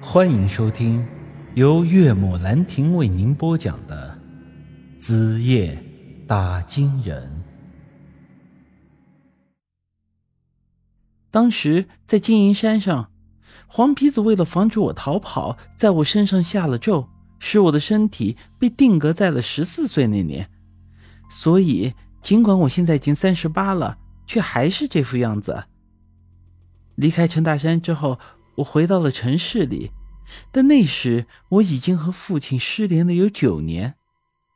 欢迎收听由岳母兰亭为您播讲的《子夜打金人》。当时在金银山上，黄皮子为了防止我逃跑，在我身上下了咒，使我的身体被定格在了十四岁那年。所以，尽管我现在已经三十八了，却还是这副样子。离开陈大山之后，我回到了城市里，但那时我已经和父亲失联了有九年。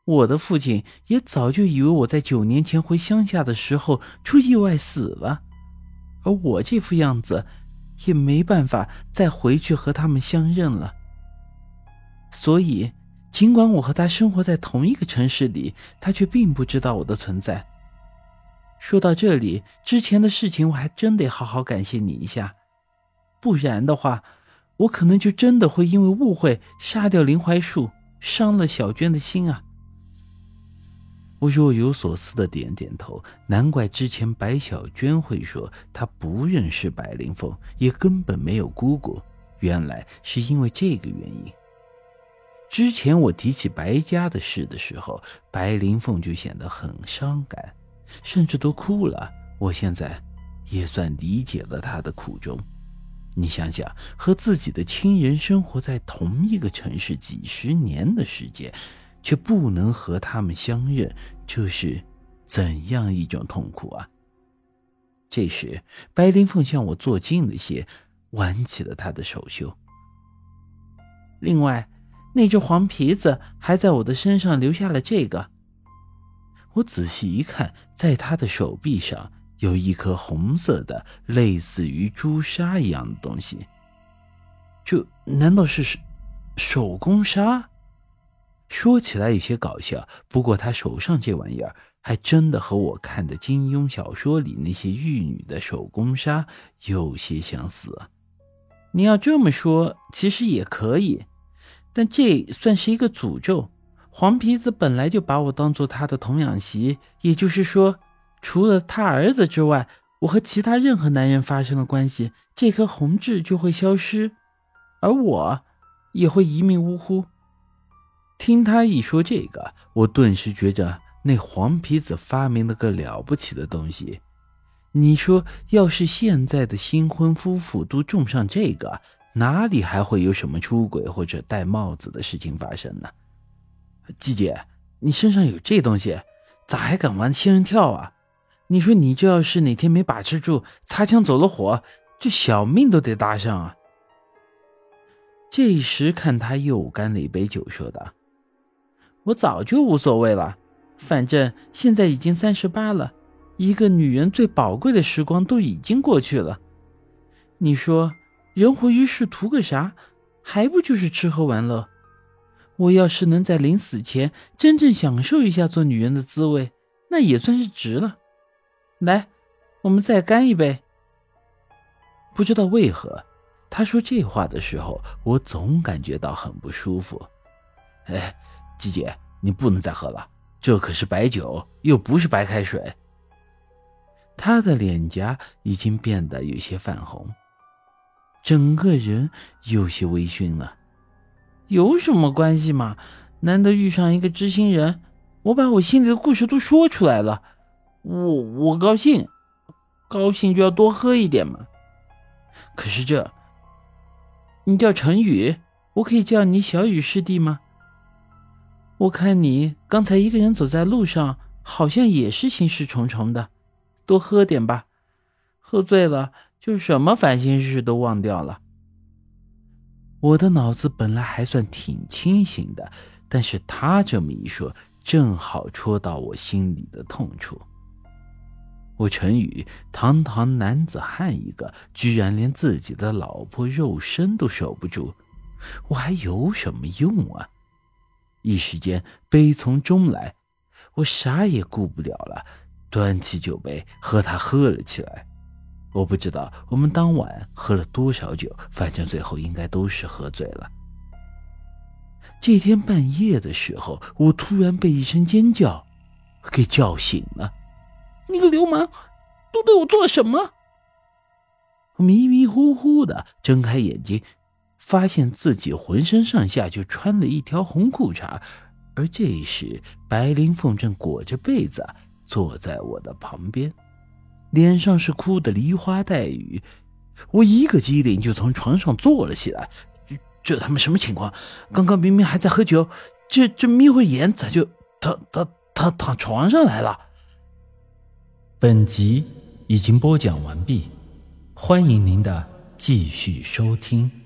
我的父亲也早就以为我在九年前回乡下的时候出意外死了，而我这副样子也没办法再回去和他们相认了。所以，尽管我和他生活在同一个城市里，他却并不知道我的存在。说到这里，之前的事情我还真得好好感谢你一下，不然的话，我可能就真的会因为误会杀掉林槐树，伤了小娟的心啊！我若有所思的点点头，难怪之前白小娟会说她不认识白灵凤，也根本没有姑姑，原来是因为这个原因。之前我提起白家的事的时候，白灵凤就显得很伤感。甚至都哭了。我现在也算理解了他的苦衷。你想想，和自己的亲人生活在同一个城市几十年的时间，却不能和他们相认，这是怎样一种痛苦啊！这时，白灵凤向我坐近了些，挽起了他的手袖。另外，那只黄皮子还在我的身上留下了这个。我仔细一看，在他的手臂上有一颗红色的，类似于朱砂一样的东西。这难道是手工砂？说起来有些搞笑，不过他手上这玩意儿还真的和我看的金庸小说里那些玉女的手工砂有些相似。你要这么说，其实也可以，但这算是一个诅咒。黄皮子本来就把我当做他的童养媳，也就是说，除了他儿子之外，我和其他任何男人发生了关系，这颗红痣就会消失，而我也会一命呜呼。听他一说这个，我顿时觉着那黄皮子发明了个了不起的东西。你说，要是现在的新婚夫妇都种上这个，哪里还会有什么出轨或者戴帽子的事情发生呢？季姐，你身上有这东西，咋还敢玩仙人跳啊？你说你这要是哪天没把持住，擦枪走了火，这小命都得搭上啊！这时看他又干了一杯酒，说道：“我早就无所谓了，反正现在已经三十八了，一个女人最宝贵的时光都已经过去了。你说人活于世图个啥？还不就是吃喝玩乐？”我要是能在临死前真正享受一下做女人的滋味，那也算是值了。来，我们再干一杯。不知道为何，他说这话的时候，我总感觉到很不舒服。哎，季姐，你不能再喝了，这可是白酒，又不是白开水。他的脸颊已经变得有些泛红，整个人有些微醺了。有什么关系嘛？难得遇上一个知心人，我把我心里的故事都说出来了，我我高兴，高兴就要多喝一点嘛。可是这，你叫陈宇，我可以叫你小雨师弟吗？我看你刚才一个人走在路上，好像也是心事重重的，多喝点吧，喝醉了就什么烦心事都忘掉了。我的脑子本来还算挺清醒的，但是他这么一说，正好戳到我心里的痛处。我陈宇堂堂男子汉一个，居然连自己的老婆肉身都守不住，我还有什么用啊？一时间悲从中来，我啥也顾不了了，端起酒杯和他喝了起来。我不知道我们当晚喝了多少酒，反正最后应该都是喝醉了。这天半夜的时候，我突然被一声尖叫给叫醒了。你个流氓，都对我做什么？迷迷糊糊的睁开眼睛，发现自己浑身上下就穿了一条红裤衩，而这时白灵凤正裹着被子坐在我的旁边，脸上是哭的梨花带雨。我一个机灵就从床上坐了起来，这他妈什么情况？刚刚明明还在喝酒，这这眯会眼咋就躺躺躺躺床上来了？本集已经播讲完毕，欢迎您的继续收听。